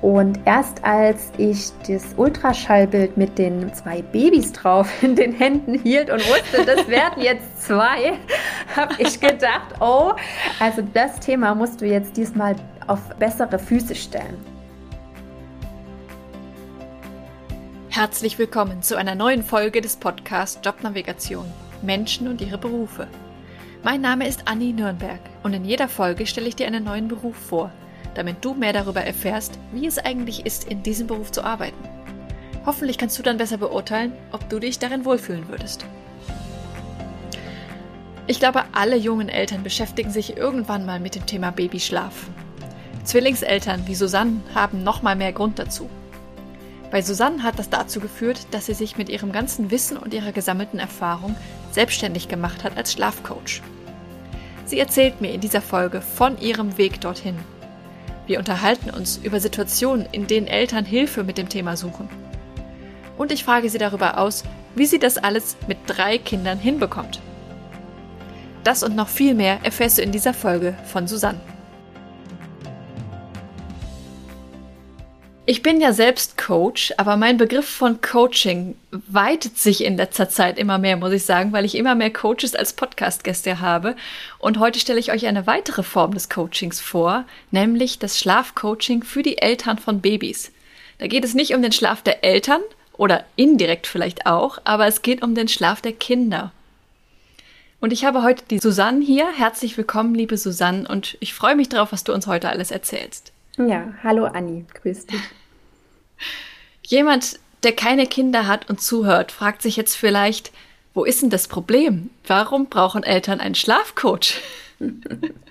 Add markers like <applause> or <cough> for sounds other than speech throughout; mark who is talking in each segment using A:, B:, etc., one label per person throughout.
A: Und erst als ich das Ultraschallbild mit den zwei Babys drauf in den Händen hielt und wusste, das werden jetzt zwei, <laughs> habe ich gedacht, oh, also das Thema musst du jetzt diesmal auf bessere Füße stellen.
B: Herzlich willkommen zu einer neuen Folge des Podcasts Jobnavigation Menschen und ihre Berufe. Mein Name ist Anni Nürnberg und in jeder Folge stelle ich dir einen neuen Beruf vor – damit du mehr darüber erfährst, wie es eigentlich ist, in diesem Beruf zu arbeiten. Hoffentlich kannst du dann besser beurteilen, ob du dich darin wohlfühlen würdest. Ich glaube, alle jungen Eltern beschäftigen sich irgendwann mal mit dem Thema Babyschlaf. Zwillingseltern wie Susanne haben noch mal mehr Grund dazu. Bei Susanne hat das dazu geführt, dass sie sich mit ihrem ganzen Wissen und ihrer gesammelten Erfahrung selbstständig gemacht hat als Schlafcoach. Sie erzählt mir in dieser Folge von ihrem Weg dorthin wir unterhalten uns über Situationen, in denen Eltern Hilfe mit dem Thema suchen. Und ich frage sie darüber aus, wie sie das alles mit drei Kindern hinbekommt. Das und noch viel mehr erfährst du in dieser Folge von Susanne. Ich bin ja selbst Coach, aber mein Begriff von Coaching weitet sich in letzter Zeit immer mehr, muss ich sagen, weil ich immer mehr Coaches als Podcast-Gäste habe. Und heute stelle ich euch eine weitere Form des Coachings vor, nämlich das Schlafcoaching für die Eltern von Babys. Da geht es nicht um den Schlaf der Eltern oder indirekt vielleicht auch, aber es geht um den Schlaf der Kinder. Und ich habe heute die Susanne hier. Herzlich willkommen, liebe Susanne, und ich freue mich darauf, was du uns heute alles erzählst.
A: Ja, hallo Anni, grüß dich.
B: Jemand, der keine Kinder hat und zuhört, fragt sich jetzt vielleicht, wo ist denn das Problem? Warum brauchen Eltern einen Schlafcoach? <laughs>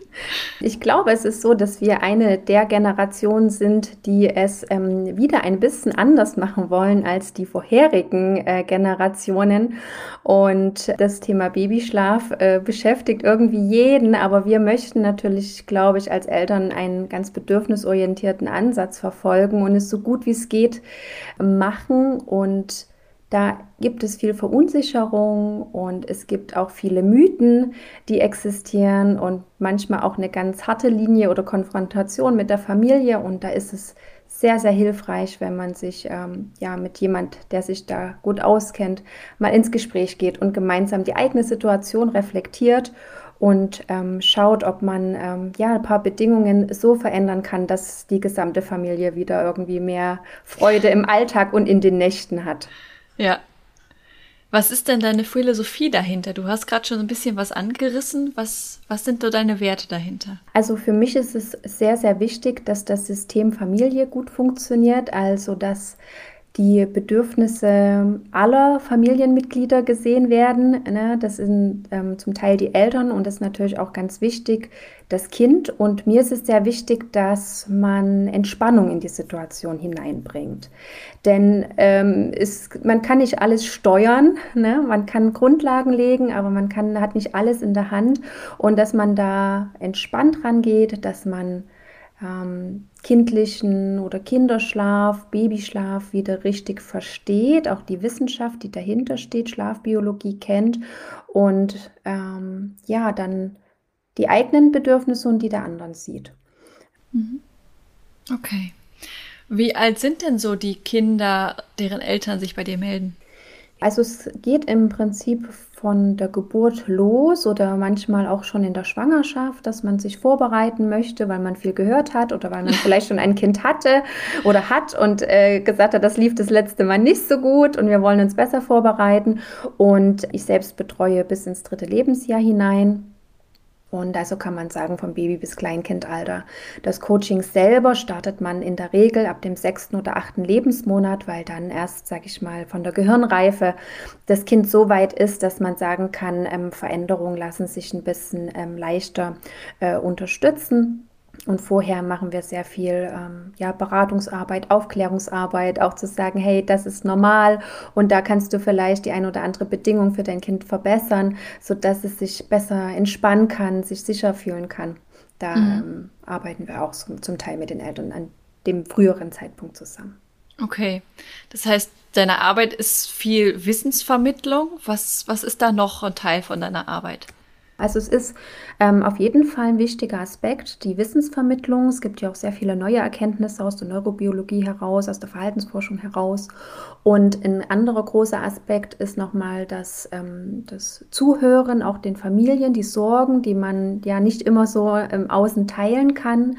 A: Ich glaube, es ist so, dass wir eine der Generationen sind, die es ähm, wieder ein bisschen anders machen wollen als die vorherigen äh, Generationen. Und das Thema Babyschlaf äh, beschäftigt irgendwie jeden, aber wir möchten natürlich, glaube ich, als Eltern einen ganz bedürfnisorientierten Ansatz verfolgen und es so gut wie es geht machen und da gibt es viel Verunsicherung und es gibt auch viele Mythen, die existieren und manchmal auch eine ganz harte Linie oder Konfrontation mit der Familie. Und da ist es sehr, sehr hilfreich, wenn man sich ähm, ja mit jemand, der sich da gut auskennt, mal ins Gespräch geht und gemeinsam die eigene Situation reflektiert und ähm, schaut, ob man ähm, ja ein paar Bedingungen so verändern kann, dass die gesamte Familie wieder irgendwie mehr Freude im Alltag und in den Nächten hat.
B: Ja. Was ist denn deine Philosophie dahinter? Du hast gerade schon ein bisschen was angerissen. Was, was sind so deine Werte dahinter?
A: Also für mich ist es sehr, sehr wichtig, dass das System Familie gut funktioniert. Also dass die Bedürfnisse aller Familienmitglieder gesehen werden. Ne? Das sind ähm, zum Teil die Eltern und das ist natürlich auch ganz wichtig, das Kind. Und mir ist es sehr wichtig, dass man Entspannung in die Situation hineinbringt. Denn ähm, es, man kann nicht alles steuern, ne? man kann Grundlagen legen, aber man kann, hat nicht alles in der Hand. Und dass man da entspannt rangeht, dass man ähm, kindlichen oder Kinderschlaf, Babyschlaf wieder richtig versteht, auch die Wissenschaft, die dahinter steht, Schlafbiologie kennt und ähm, ja, dann die eigenen Bedürfnisse und die der anderen sieht.
B: Mhm. Okay. Wie alt sind denn so die Kinder, deren Eltern sich bei dir melden?
A: Also es geht im Prinzip von der Geburt los oder manchmal auch schon in der Schwangerschaft, dass man sich vorbereiten möchte, weil man viel gehört hat oder weil man <laughs> vielleicht schon ein Kind hatte oder hat und äh, gesagt hat, das lief das letzte Mal nicht so gut und wir wollen uns besser vorbereiten. Und ich selbst betreue bis ins dritte Lebensjahr hinein. Und also kann man sagen, vom Baby bis Kleinkindalter. Das Coaching selber startet man in der Regel ab dem sechsten oder achten Lebensmonat, weil dann erst, sage ich mal, von der Gehirnreife das Kind so weit ist, dass man sagen kann, ähm, Veränderungen lassen sich ein bisschen ähm, leichter äh, unterstützen. Und vorher machen wir sehr viel ähm, ja, Beratungsarbeit, Aufklärungsarbeit, auch zu sagen, hey, das ist normal und da kannst du vielleicht die ein oder andere Bedingung für dein Kind verbessern, sodass es sich besser entspannen kann, sich sicher fühlen kann. Da mhm. ähm, arbeiten wir auch zum, zum Teil mit den Eltern an dem früheren Zeitpunkt zusammen.
B: Okay, das heißt, deine Arbeit ist viel Wissensvermittlung. Was, was ist da noch ein Teil von deiner Arbeit?
A: Also es ist ähm, auf jeden Fall ein wichtiger Aspekt, die Wissensvermittlung. Es gibt ja auch sehr viele neue Erkenntnisse aus der Neurobiologie heraus, aus der Verhaltensforschung heraus. Und ein anderer großer Aspekt ist nochmal das, ähm, das Zuhören, auch den Familien, die Sorgen, die man ja nicht immer so im Außen teilen kann.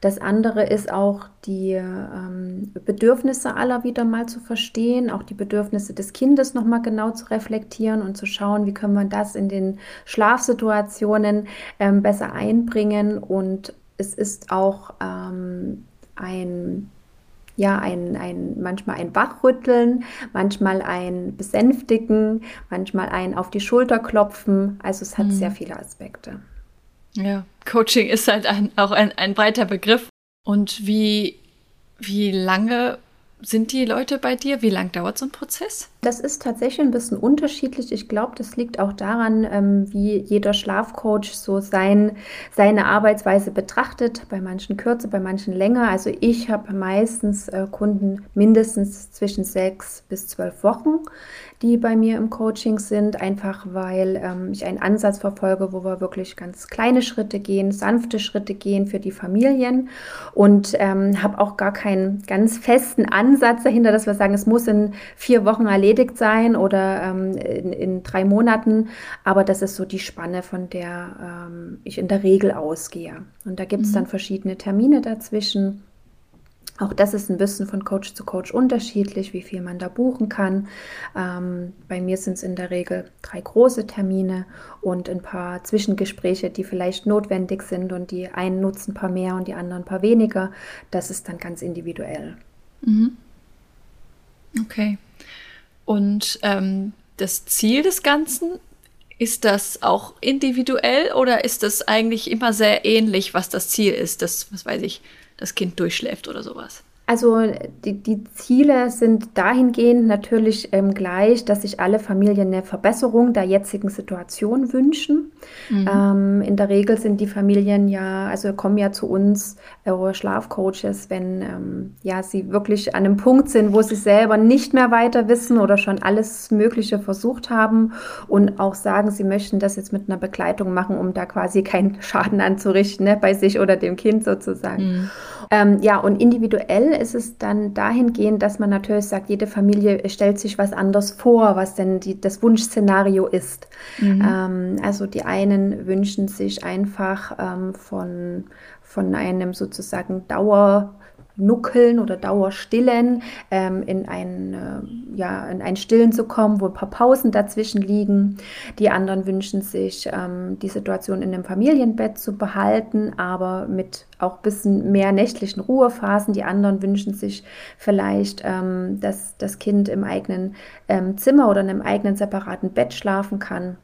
A: Das andere ist auch die ähm, Bedürfnisse aller wieder mal zu verstehen, auch die Bedürfnisse des Kindes nochmal genau zu reflektieren und zu schauen, wie können wir das in den Schlafsituationen ähm, besser einbringen. Und es ist auch ähm, ein ja, ein, ein, manchmal ein Wachrütteln, manchmal ein Besänftigen, manchmal ein auf die Schulter klopfen. Also es hat mhm. sehr viele Aspekte.
B: Ja, Coaching ist halt ein, auch ein, ein breiter Begriff. Und wie, wie lange sind die Leute bei dir? Wie lange dauert so ein Prozess?
A: Das ist tatsächlich ein bisschen unterschiedlich. Ich glaube, das liegt auch daran, ähm, wie jeder Schlafcoach so sein, seine Arbeitsweise betrachtet. Bei manchen kürzer, bei manchen länger. Also ich habe meistens äh, Kunden mindestens zwischen sechs bis zwölf Wochen die bei mir im Coaching sind, einfach weil ähm, ich einen Ansatz verfolge, wo wir wirklich ganz kleine Schritte gehen, sanfte Schritte gehen für die Familien und ähm, habe auch gar keinen ganz festen Ansatz dahinter, dass wir sagen, es muss in vier Wochen erledigt sein oder ähm, in, in, drei Monaten, aber das ist so die Spanne, von der ähm, ich in der Regel ausgehe. Und da gibt es mhm. dann verschiedene Termine dazwischen. Auch das ist ein bisschen von Coach zu Coach unterschiedlich, wie viel man da buchen kann. Ähm, bei mir sind es in der Regel drei große Termine und ein paar Zwischengespräche, die vielleicht notwendig sind und die einen nutzen ein paar mehr und die anderen ein paar weniger. Das ist dann ganz individuell.
B: Mhm. Okay. Und ähm, das Ziel des Ganzen, ist das auch individuell oder ist das eigentlich immer sehr ähnlich, was das Ziel ist? Das, was weiß ich, das Kind durchschläft oder sowas.
A: Also die, die Ziele sind dahingehend natürlich ähm, gleich, dass sich alle Familien eine Verbesserung der jetzigen Situation wünschen. Mhm. Ähm, in der Regel sind die Familien ja, also kommen ja zu uns äh, Schlafcoaches, wenn ähm, ja sie wirklich an einem Punkt sind, wo sie selber nicht mehr weiter wissen oder schon alles Mögliche versucht haben und auch sagen, sie möchten das jetzt mit einer Begleitung machen, um da quasi keinen Schaden anzurichten ne, bei sich oder dem Kind sozusagen. Mhm. Ähm, ja, und individuell ist es dann dahingehend, dass man natürlich sagt, jede Familie stellt sich was anderes vor, was denn die, das Wunschszenario ist. Mhm. Ähm, also die einen wünschen sich einfach ähm, von, von einem sozusagen Dauer Nuckeln oder Dauerstillen ähm, in, ein, äh, ja, in ein Stillen zu kommen, wo ein paar Pausen dazwischen liegen. Die anderen wünschen sich, ähm, die Situation in einem Familienbett zu behalten, aber mit auch ein bisschen mehr nächtlichen Ruhephasen. Die anderen wünschen sich vielleicht, ähm, dass das Kind im eigenen ähm, Zimmer oder in einem eigenen separaten Bett schlafen kann.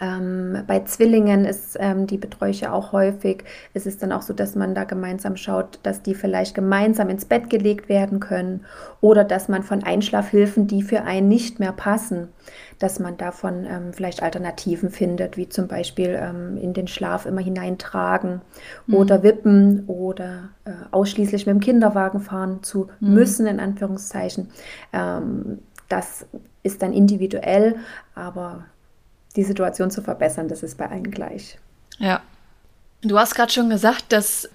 A: Ähm, bei Zwillingen ist ähm, die ja auch häufig. Es ist dann auch so, dass man da gemeinsam schaut, dass die vielleicht gemeinsam ins Bett gelegt werden können oder dass man von Einschlafhilfen, die für einen nicht mehr passen, dass man davon ähm, vielleicht Alternativen findet, wie zum Beispiel ähm, in den Schlaf immer hineintragen mhm. oder wippen oder äh, ausschließlich mit dem Kinderwagen fahren zu mhm. müssen, in Anführungszeichen. Ähm, das ist dann individuell, aber die Situation zu verbessern. Das ist bei allen gleich.
B: Ja. Du hast gerade schon gesagt, dass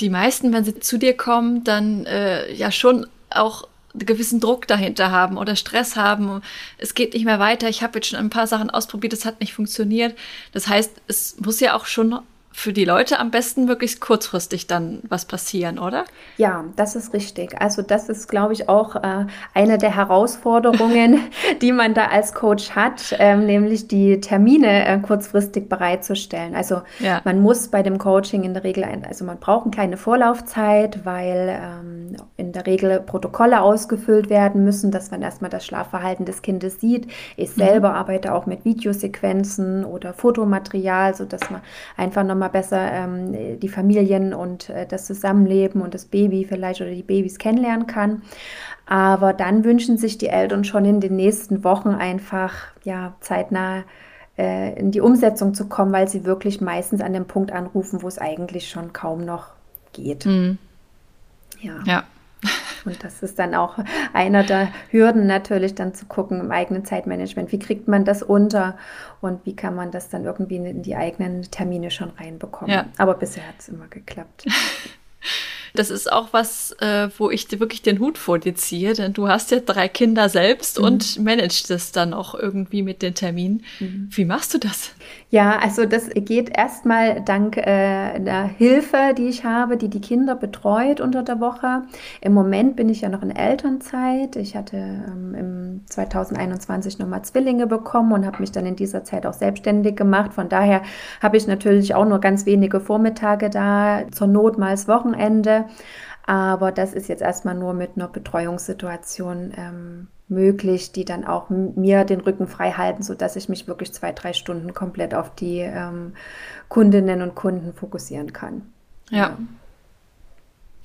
B: die meisten, wenn sie zu dir kommen, dann äh, ja schon auch einen gewissen Druck dahinter haben oder Stress haben. Es geht nicht mehr weiter. Ich habe jetzt schon ein paar Sachen ausprobiert, das hat nicht funktioniert. Das heißt, es muss ja auch schon für die Leute am besten wirklich kurzfristig dann was passieren, oder?
A: Ja, das ist richtig. Also das ist, glaube ich, auch äh, eine der Herausforderungen, <laughs> die man da als Coach hat, ähm, nämlich die Termine äh, kurzfristig bereitzustellen. Also ja. man muss bei dem Coaching in der Regel, ein, also man braucht eine kleine Vorlaufzeit, weil ähm, in der Regel Protokolle ausgefüllt werden müssen, dass man erstmal das Schlafverhalten des Kindes sieht. Ich mhm. selber mhm. arbeite auch mit Videosequenzen oder Fotomaterial, sodass man einfach nochmal mal besser ähm, die Familien und äh, das Zusammenleben und das Baby vielleicht oder die Babys kennenlernen kann. Aber dann wünschen sich die Eltern schon in den nächsten Wochen einfach ja zeitnah äh, in die Umsetzung zu kommen, weil sie wirklich meistens an dem Punkt anrufen, wo es eigentlich schon kaum noch geht. Mhm.
B: Ja. Ja.
A: Und das ist dann auch einer der Hürden natürlich dann zu gucken im eigenen Zeitmanagement. Wie kriegt man das unter und wie kann man das dann irgendwie in die eigenen Termine schon reinbekommen? Ja. Aber bisher hat es immer geklappt. <laughs>
B: Das ist auch was, äh, wo ich dir wirklich den Hut vor dir ziehe, denn du hast ja drei Kinder selbst mhm. und managst das dann auch irgendwie mit den Terminen. Mhm. Wie machst du das?
A: Ja, also das geht erstmal dank äh, der Hilfe, die ich habe, die die Kinder betreut unter der Woche. Im Moment bin ich ja noch in Elternzeit. Ich hatte ähm, im 2021 nochmal Zwillinge bekommen und habe mich dann in dieser Zeit auch selbstständig gemacht. Von daher habe ich natürlich auch nur ganz wenige Vormittage da, zur Not mal das Wochenende. Aber das ist jetzt erstmal nur mit einer Betreuungssituation ähm, möglich, die dann auch mir den Rücken frei halten, sodass ich mich wirklich zwei, drei Stunden komplett auf die ähm, Kundinnen und Kunden fokussieren kann.
B: Ja. ja.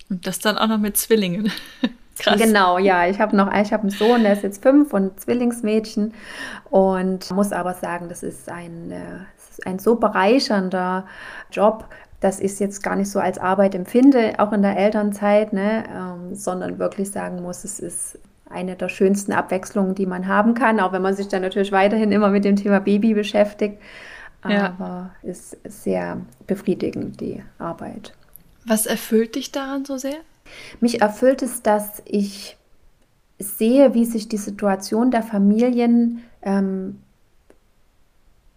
B: Und das dann auch noch mit Zwillingen. <laughs>
A: Krass. Genau, ja. Ich habe noch, ich habe einen Sohn, der ist jetzt fünf und Zwillingsmädchen und muss aber sagen, das ist ein, äh, das ist ein so bereichernder Job, dass ich es jetzt gar nicht so als Arbeit empfinde, auch in der Elternzeit, ne, ähm, sondern wirklich sagen muss, es ist eine der schönsten Abwechslungen, die man haben kann, auch wenn man sich dann natürlich weiterhin immer mit dem Thema Baby beschäftigt. Aber ja. ist sehr befriedigend, die Arbeit.
B: Was erfüllt dich daran so sehr?
A: Mich erfüllt es, dass ich sehe, wie sich die Situation der Familien ähm,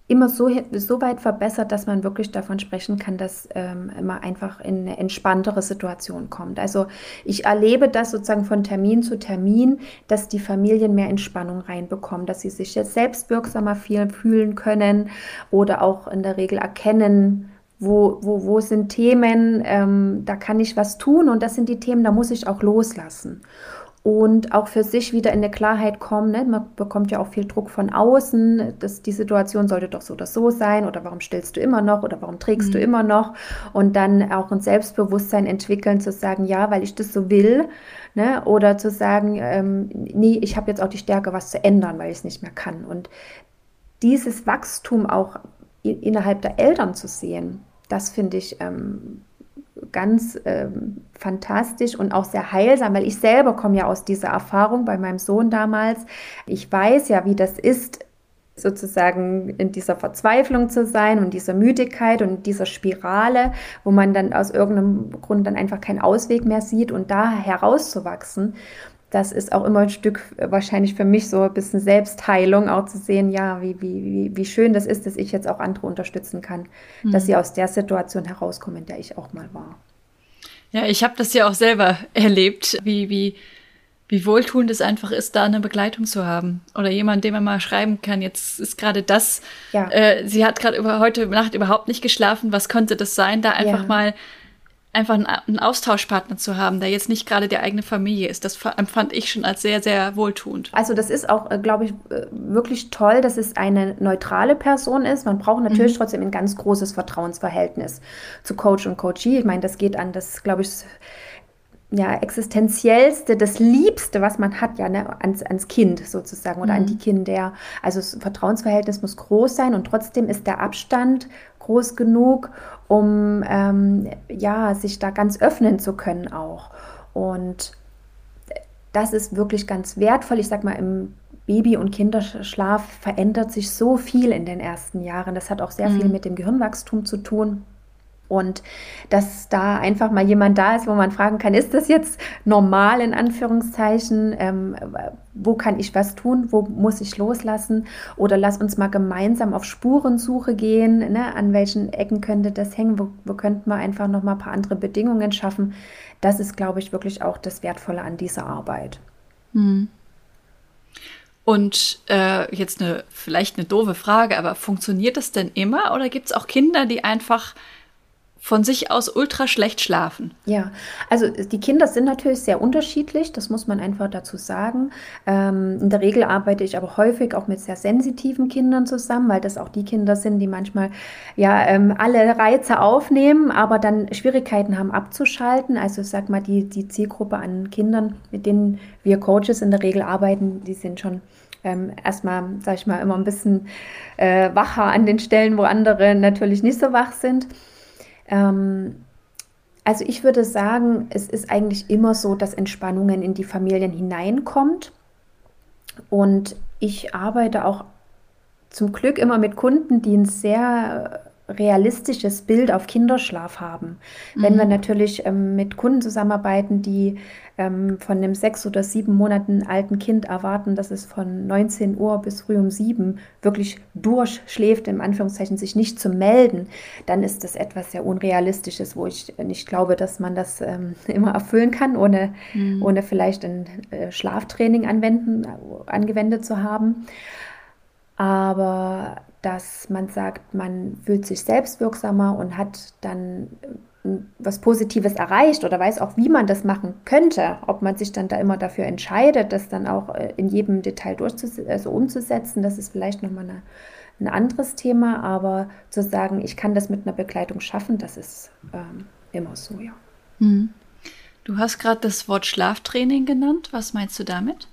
A: immer so, so weit verbessert, dass man wirklich davon sprechen kann, dass ähm, man einfach in eine entspanntere Situation kommt. Also ich erlebe das sozusagen von Termin zu Termin, dass die Familien mehr Entspannung reinbekommen, dass sie sich jetzt selbstwirksamer fühlen können oder auch in der Regel erkennen, wo, wo, wo sind Themen, ähm, da kann ich was tun und das sind die Themen, da muss ich auch loslassen und auch für sich wieder in eine Klarheit kommen. Ne? Man bekommt ja auch viel Druck von außen, dass die Situation sollte doch so oder so sein oder warum stillst du immer noch oder warum trägst mhm. du immer noch und dann auch ein Selbstbewusstsein entwickeln, zu sagen, ja, weil ich das so will ne? oder zu sagen, ähm, nee, ich habe jetzt auch die Stärke, was zu ändern, weil ich es nicht mehr kann. Und dieses Wachstum auch innerhalb der Eltern zu sehen, das finde ich ähm, ganz ähm, fantastisch und auch sehr heilsam, weil ich selber komme ja aus dieser Erfahrung bei meinem Sohn damals. Ich weiß ja, wie das ist, sozusagen in dieser Verzweiflung zu sein und dieser Müdigkeit und dieser Spirale, wo man dann aus irgendeinem Grund dann einfach keinen Ausweg mehr sieht und da herauszuwachsen das ist auch immer ein Stück äh, wahrscheinlich für mich so ein bisschen Selbstheilung, auch zu sehen, ja, wie, wie, wie schön das ist, dass ich jetzt auch andere unterstützen kann, mhm. dass sie aus der Situation herauskommen, in der ich auch mal war.
B: Ja, ich habe das ja auch selber <laughs> erlebt, wie, wie, wie wohltuend es einfach ist, da eine Begleitung zu haben. Oder jemand, dem man mal schreiben kann, jetzt ist gerade das, ja. äh, sie hat gerade über heute Nacht überhaupt nicht geschlafen, was könnte das sein? Da einfach ja. mal einfach einen, Austauschpartner zu haben, der jetzt nicht gerade die eigene Familie ist. Das empfand ich schon als sehr, sehr wohltuend.
A: Also das ist auch, äh, glaube ich, äh, wirklich toll, dass es eine neutrale Person ist. Man braucht natürlich mhm. trotzdem ein ganz großes Vertrauensverhältnis zu Coach und Coachee. Ich meine, das geht an das, glaube ich, ja, existenziellste, das Liebste, was man hat, ja, ne, ans, ans Kind sozusagen oder mhm. an die Kinder. Also das Vertrauensverhältnis muss groß sein und trotzdem ist der Abstand groß genug, um ähm, ja, sich da ganz öffnen zu können auch. Und das ist wirklich ganz wertvoll. Ich sag mal, im Baby- und Kinderschlaf verändert sich so viel in den ersten Jahren. Das hat auch sehr mhm. viel mit dem Gehirnwachstum zu tun. Und dass da einfach mal jemand da ist, wo man fragen kann, ist das jetzt normal in Anführungszeichen? Ähm, wo kann ich was tun? Wo muss ich loslassen? Oder lass uns mal gemeinsam auf Spurensuche gehen. Ne? An welchen Ecken könnte das hängen? Wo, wo könnten wir einfach noch mal ein paar andere Bedingungen schaffen? Das ist, glaube ich, wirklich auch das Wertvolle an dieser Arbeit. Hm.
B: Und äh, jetzt eine vielleicht eine doofe Frage, aber funktioniert das denn immer oder gibt es auch Kinder, die einfach von sich aus ultra schlecht schlafen.
A: Ja, also die Kinder sind natürlich sehr unterschiedlich, das muss man einfach dazu sagen. Ähm, in der Regel arbeite ich aber häufig auch mit sehr sensitiven Kindern zusammen, weil das auch die Kinder sind, die manchmal ja ähm, alle Reize aufnehmen, aber dann Schwierigkeiten haben abzuschalten. Also ich sag mal, die, die Zielgruppe an Kindern, mit denen wir Coaches in der Regel arbeiten, die sind schon ähm, erstmal, sag ich mal, immer ein bisschen äh, wacher an den Stellen, wo andere natürlich nicht so wach sind. Ähm, Also ich würde sagen, es ist eigentlich immer so, dass Entspannungen in die Familien hineinkommt. Und ich arbeite auch zum Glück immer mit Kunden, die ein sehr realistisches Bild auf Kinderschlaf haben. Mhm. Wenn wir mhm. natürlich ähm, mit Kunden zusammenarbeiten, die ähm, von einem sechs oder sieben Monaten alten Kind erwarten, dass es von 19 Uhr bis früh um sieben wirklich durchschläft, in Anführungszeichen sich nicht zu melden, dann ist das etwas sehr Unrealistisches, wo ich nicht glaube, dass man das ähm, <laughs> immer erfüllen kann, ohne, mhm. ohne vielleicht ein äh, Schlaftraining anwenden, angewendet zu haben. Aber dass man sagt, man fühlt sich selbstwirksamer und hat dann äh, was Positives erreicht oder weiß auch, wie man das machen könnte, ob man sich dann da immer dafür entscheidet, das dann auch äh, in jedem Detail also umzusetzen, das ist vielleicht nochmal eine, ein anderes Thema, aber zu sagen, ich kann das mit einer Begleitung schaffen, das ist ähm, immer so, ja.
B: Hm. Du hast gerade das Wort Schlaftraining genannt. Was meinst du damit?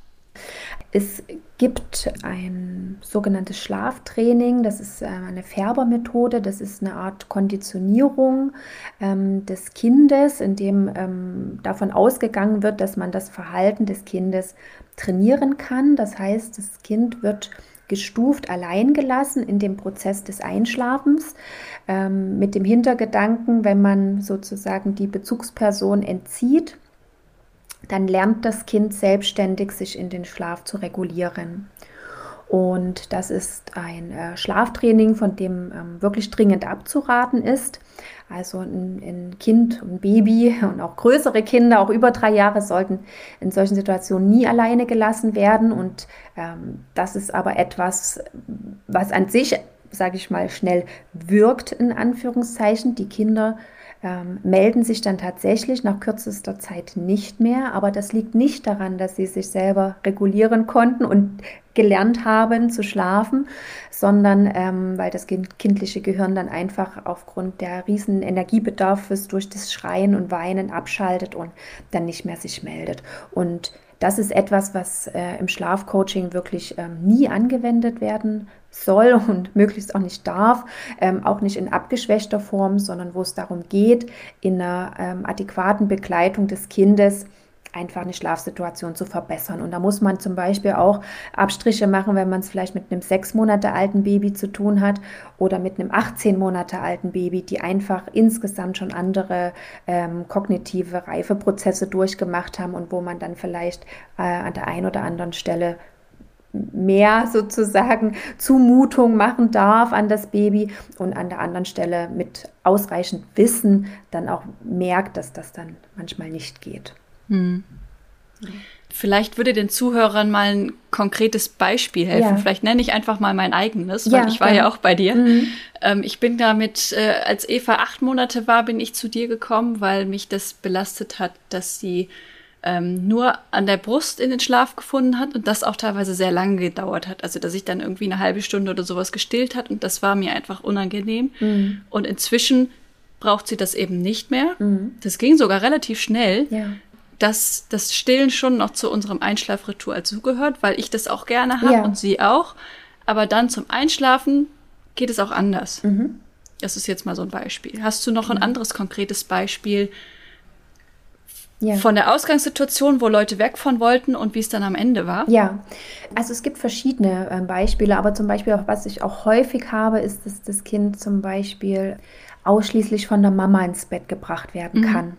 A: Es gibt ein sogenanntes Schlaftraining, das ist äh, eine Färbermethode, das ist eine Art Konditionierung ähm, des Kindes, in dem ähm, davon ausgegangen wird, dass man das Verhalten des Kindes trainieren kann. Das heißt, das Kind wird gestuft allein gelassen in dem Prozess des Einschlafens ähm, mit dem Hintergedanken, wenn man sozusagen die Bezugsperson entzieht, dann lernt das Kind selbstständig sich in den Schlaf zu regulieren. Und das ist ein äh, Schlaftraining, von dem ähm, wirklich dringend abzuraten ist. Also ein, ein, Kind, ein Baby und auch größere Kinder, auch über drei Jahre, sollten in solchen Situationen nie alleine gelassen werden. Und ähm, das ist aber etwas, was an sich, sage ich mal, schnell wirkt, in Anführungszeichen. Die Kinder ähm, melden sich dann tatsächlich nach kürzester Zeit nicht mehr. Aber das liegt nicht daran, dass sie sich selber regulieren konnten und gelernt haben zu schlafen, sondern ähm, weil das kindliche Gehirn dann einfach aufgrund der riesen Energiebedarfs durch das Schreien und Weinen abschaltet und dann nicht mehr sich meldet. Und das ist etwas, was äh, im Schlafcoaching wirklich ähm, nie angewendet werden soll <laughs> und möglichst auch nicht darf, ähm, auch nicht in abgeschwächter Form, sondern wo es darum geht, in einer ähm, adäquaten Begleitung des Kindes einfach eine Schlafsituation zu verbessern. Und da muss man zum Beispiel auch Abstriche machen, wenn man es vielleicht mit einem sechs Monate alten Baby zu tun hat oder mit einem 18 Monate alten Baby, die einfach insgesamt schon andere ähm, kognitive Reifeprozesse durchgemacht haben und wo man dann vielleicht äh, an der einen oder anderen Stelle mehr sozusagen Zumutung machen darf an das Baby und an der anderen Stelle mit ausreichend Wissen dann auch merkt, dass das dann manchmal nicht geht. Hm.
B: Vielleicht würde den Zuhörern mal ein konkretes Beispiel helfen. Ja. Vielleicht nenne ich einfach mal mein eigenes, weil ja, ich war ja auch bei dir. Mhm. Ähm, ich bin damit, äh, als Eva acht Monate war, bin ich zu dir gekommen, weil mich das belastet hat, dass sie ähm, nur an der Brust in den Schlaf gefunden hat und das auch teilweise sehr lange gedauert hat. Also dass ich dann irgendwie eine halbe Stunde oder sowas gestillt hat und das war mir einfach unangenehm. Mhm. Und inzwischen braucht sie das eben nicht mehr. Mhm. Das ging sogar relativ schnell. Ja. Dass das Stillen schon noch zu unserem Einschlafritual zugehört, weil ich das auch gerne habe ja. und sie auch. Aber dann zum Einschlafen geht es auch anders. Mhm. Das ist jetzt mal so ein Beispiel. Hast du noch ein mhm. anderes konkretes Beispiel, ja. Von der Ausgangssituation, wo Leute weg von wollten und wie es dann am Ende war?
A: Ja, also es gibt verschiedene äh, Beispiele, aber zum Beispiel auch, was ich auch häufig habe, ist, dass das Kind zum Beispiel ausschließlich von der Mama ins Bett gebracht werden mhm. kann.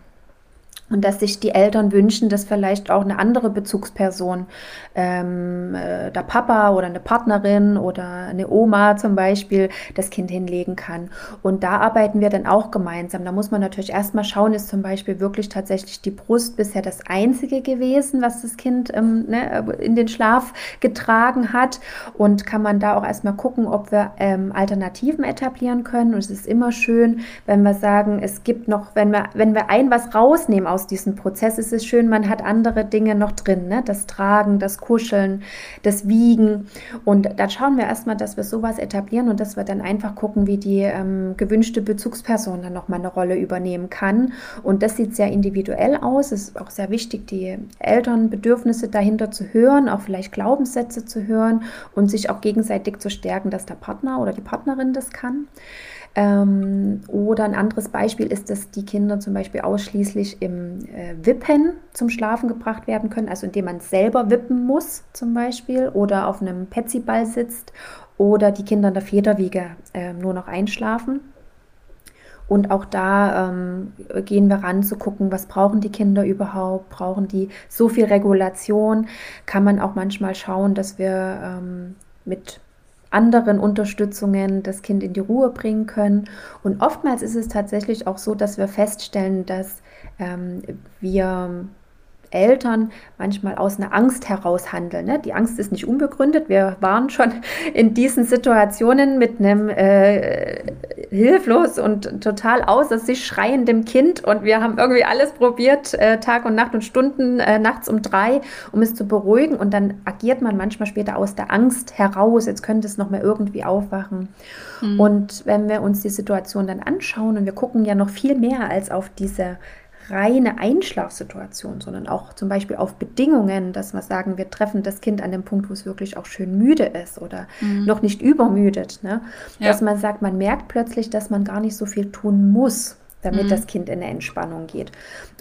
A: Und dass sich die Eltern wünschen, dass vielleicht auch eine andere Bezugsperson, ähm, äh, der Papa oder eine Partnerin oder eine Oma zum Beispiel, das Kind hinlegen kann. Und da arbeiten wir dann auch gemeinsam. Da muss man natürlich erstmal schauen, ist zum Beispiel wirklich tatsächlich die Brust bisher das Einzige gewesen, was das Kind ähm, ne, in den Schlaf getragen hat. Und kann man da auch erstmal gucken, ob wir ähm, Alternativen etablieren können. Und es ist immer schön, wenn wir sagen, es gibt noch, wenn wir, wenn wir ein was rausnehmen aus diesem Prozess ist es schön, man hat andere Dinge noch drin, ne? das Tragen, das Kuscheln, das Wiegen. Und da schauen wir erstmal, dass wir sowas etablieren und dass wir dann einfach gucken, wie die ähm, gewünschte Bezugsperson dann nochmal eine Rolle übernehmen kann. Und das sieht sehr individuell aus. Es ist auch sehr wichtig, die Elternbedürfnisse dahinter zu hören, auch vielleicht Glaubenssätze zu hören und sich auch gegenseitig zu stärken, dass der Partner oder die Partnerin das kann. Ähm, oder ein anderes Beispiel ist, dass die Kinder zum Beispiel ausschließlich im äh, Wippen zum Schlafen gebracht werden können, also indem man selber wippen muss zum Beispiel oder auf einem Petsyball sitzt oder die Kinder in der Federwiege äh, nur noch einschlafen. Und auch da ähm, gehen wir ran zu gucken, was brauchen die Kinder überhaupt? Brauchen die so viel Regulation? Kann man auch manchmal schauen, dass wir ähm, mit anderen Unterstützungen das Kind in die Ruhe bringen können. Und oftmals ist es tatsächlich auch so, dass wir feststellen, dass ähm, wir Eltern manchmal aus einer Angst heraus handeln. Ne? Die Angst ist nicht unbegründet. Wir waren schon <laughs> in diesen Situationen mit einem äh, hilflos und total außer sich schreiendem Kind und wir haben irgendwie alles probiert, äh, Tag und Nacht und Stunden äh, nachts um drei, um es zu beruhigen und dann agiert man manchmal später aus der Angst heraus. Jetzt könnte es noch mal irgendwie aufwachen. Mhm. Und wenn wir uns die Situation dann anschauen und wir gucken ja noch viel mehr als auf diese reine Einschlafsituation, sondern auch zum Beispiel auf Bedingungen, dass wir sagen, wir treffen das Kind an dem Punkt, wo es wirklich auch schön müde ist oder mhm. noch nicht übermüdet. Ne? Ja. Dass man sagt, man merkt plötzlich, dass man gar nicht so viel tun muss, damit mhm. das Kind in eine Entspannung geht.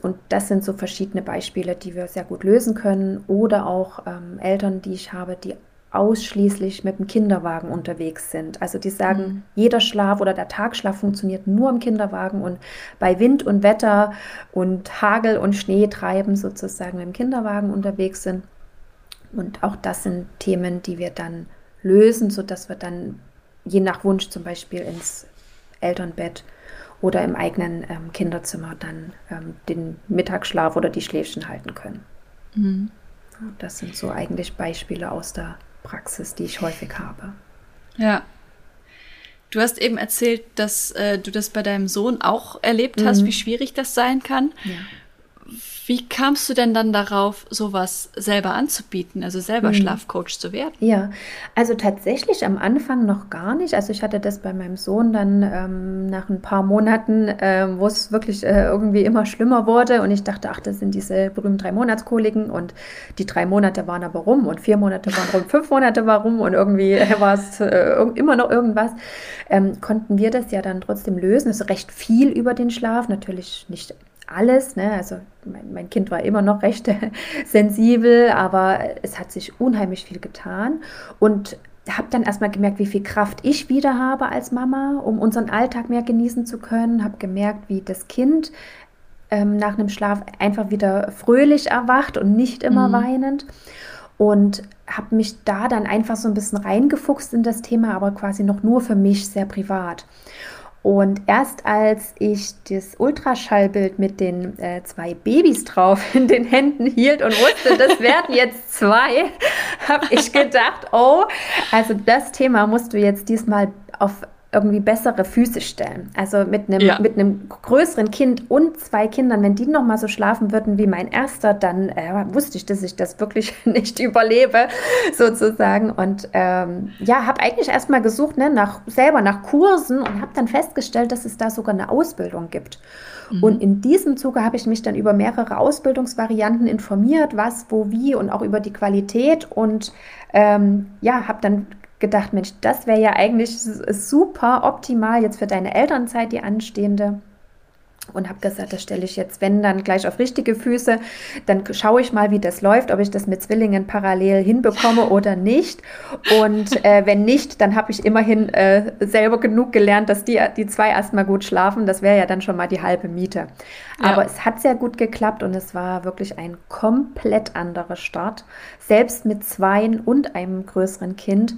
A: Und das sind so verschiedene Beispiele, die wir sehr gut lösen können. Oder auch ähm, Eltern, die ich habe, die ausschließlich mit dem Kinderwagen unterwegs sind. Also die sagen, mhm. jeder Schlaf oder der Tagschlaf funktioniert nur im Kinderwagen und bei Wind und Wetter und Hagel und Schnee treiben sozusagen im Kinderwagen unterwegs sind. Und auch das sind Themen, die wir dann lösen, sodass wir dann je nach Wunsch zum Beispiel ins Elternbett oder im eigenen ähm, Kinderzimmer dann ähm, den Mittagsschlaf oder die Schläfchen halten können. Mhm. Das sind so eigentlich Beispiele aus der Praxis, die ich häufig habe.
B: Ja. Du hast eben erzählt, dass äh, du das bei deinem Sohn auch erlebt hast, mhm. wie schwierig das sein kann. Ja. Wie kamst du denn dann darauf, sowas selber anzubieten, also selber mhm. Schlafcoach zu werden?
A: Ja, also tatsächlich am Anfang noch gar nicht. Also ich hatte das bei meinem Sohn dann ähm, nach ein paar Monaten, äh, wo es wirklich äh, irgendwie immer schlimmer wurde und ich dachte, ach, das sind diese berühmten drei Monatskoliken und die drei Monate waren aber rum und vier Monate waren rum, fünf Monate war rum und irgendwie äh, war es äh, immer noch irgendwas. Ähm, konnten wir das ja dann trotzdem lösen. Es ist recht viel über den Schlaf, natürlich nicht alles. Ne? Also mein, mein, Kind war immer noch recht <laughs> sensibel, aber es hat sich unheimlich viel getan. Und habe dann erstmal gemerkt, wie viel Kraft ich wieder habe als Mama, um unseren Alltag mehr genießen zu können. Habe gemerkt, wie das Kind ähm, nach einem Schlaf einfach wieder fröhlich erwacht und nicht immer mhm. weinend. Und habe mich da dann einfach so ein bisschen reingefuchst in das Thema, aber quasi noch nur für mich sehr privat. Und erst als ich das Ultraschallbild mit den äh, zwei Babys drauf <laughs> in den Händen hielt und wusste, das werden jetzt zwei, <laughs> habe ich gedacht, oh, also das Thema musst du jetzt diesmal auf irgendwie bessere Füße stellen. Also mit einem, ja. mit einem größeren Kind und zwei Kindern, wenn die noch mal so schlafen würden wie mein erster, dann äh, wusste ich, dass ich das wirklich <laughs> nicht überlebe, sozusagen. Und ähm, ja, habe eigentlich erstmal gesucht, ne, nach, selber nach Kursen und habe dann festgestellt, dass es da sogar eine Ausbildung gibt. Mhm. Und in diesem Zuge habe ich mich dann über mehrere Ausbildungsvarianten informiert, was, wo, wie und auch über die Qualität und ähm, ja, habe dann gedacht, Mensch, das wäre ja eigentlich super optimal jetzt für deine Elternzeit, die anstehende. Und habe gesagt, das stelle ich jetzt, wenn dann gleich auf richtige Füße, dann schaue ich mal, wie das läuft, ob ich das mit Zwillingen parallel hinbekomme <laughs> oder nicht. Und äh, wenn nicht, dann habe ich immerhin äh, selber genug gelernt, dass die, die zwei erstmal gut schlafen. Das wäre ja dann schon mal die halbe Miete. Aber ja. es hat sehr gut geklappt und es war wirklich ein komplett anderer Start, selbst mit zweien und einem größeren Kind.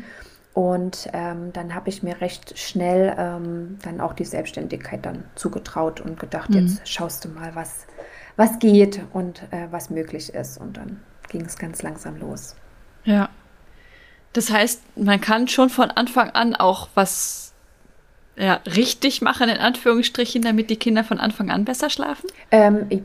A: Und ähm, dann habe ich mir recht schnell ähm, dann auch die Selbstständigkeit dann zugetraut und gedacht, mhm. jetzt schaust du mal, was, was geht und äh, was möglich ist. Und dann ging es ganz langsam los.
B: Ja. Das heißt, man kann schon von Anfang an auch was ja, richtig machen, in Anführungsstrichen, damit die Kinder von Anfang an besser schlafen?
A: Ähm,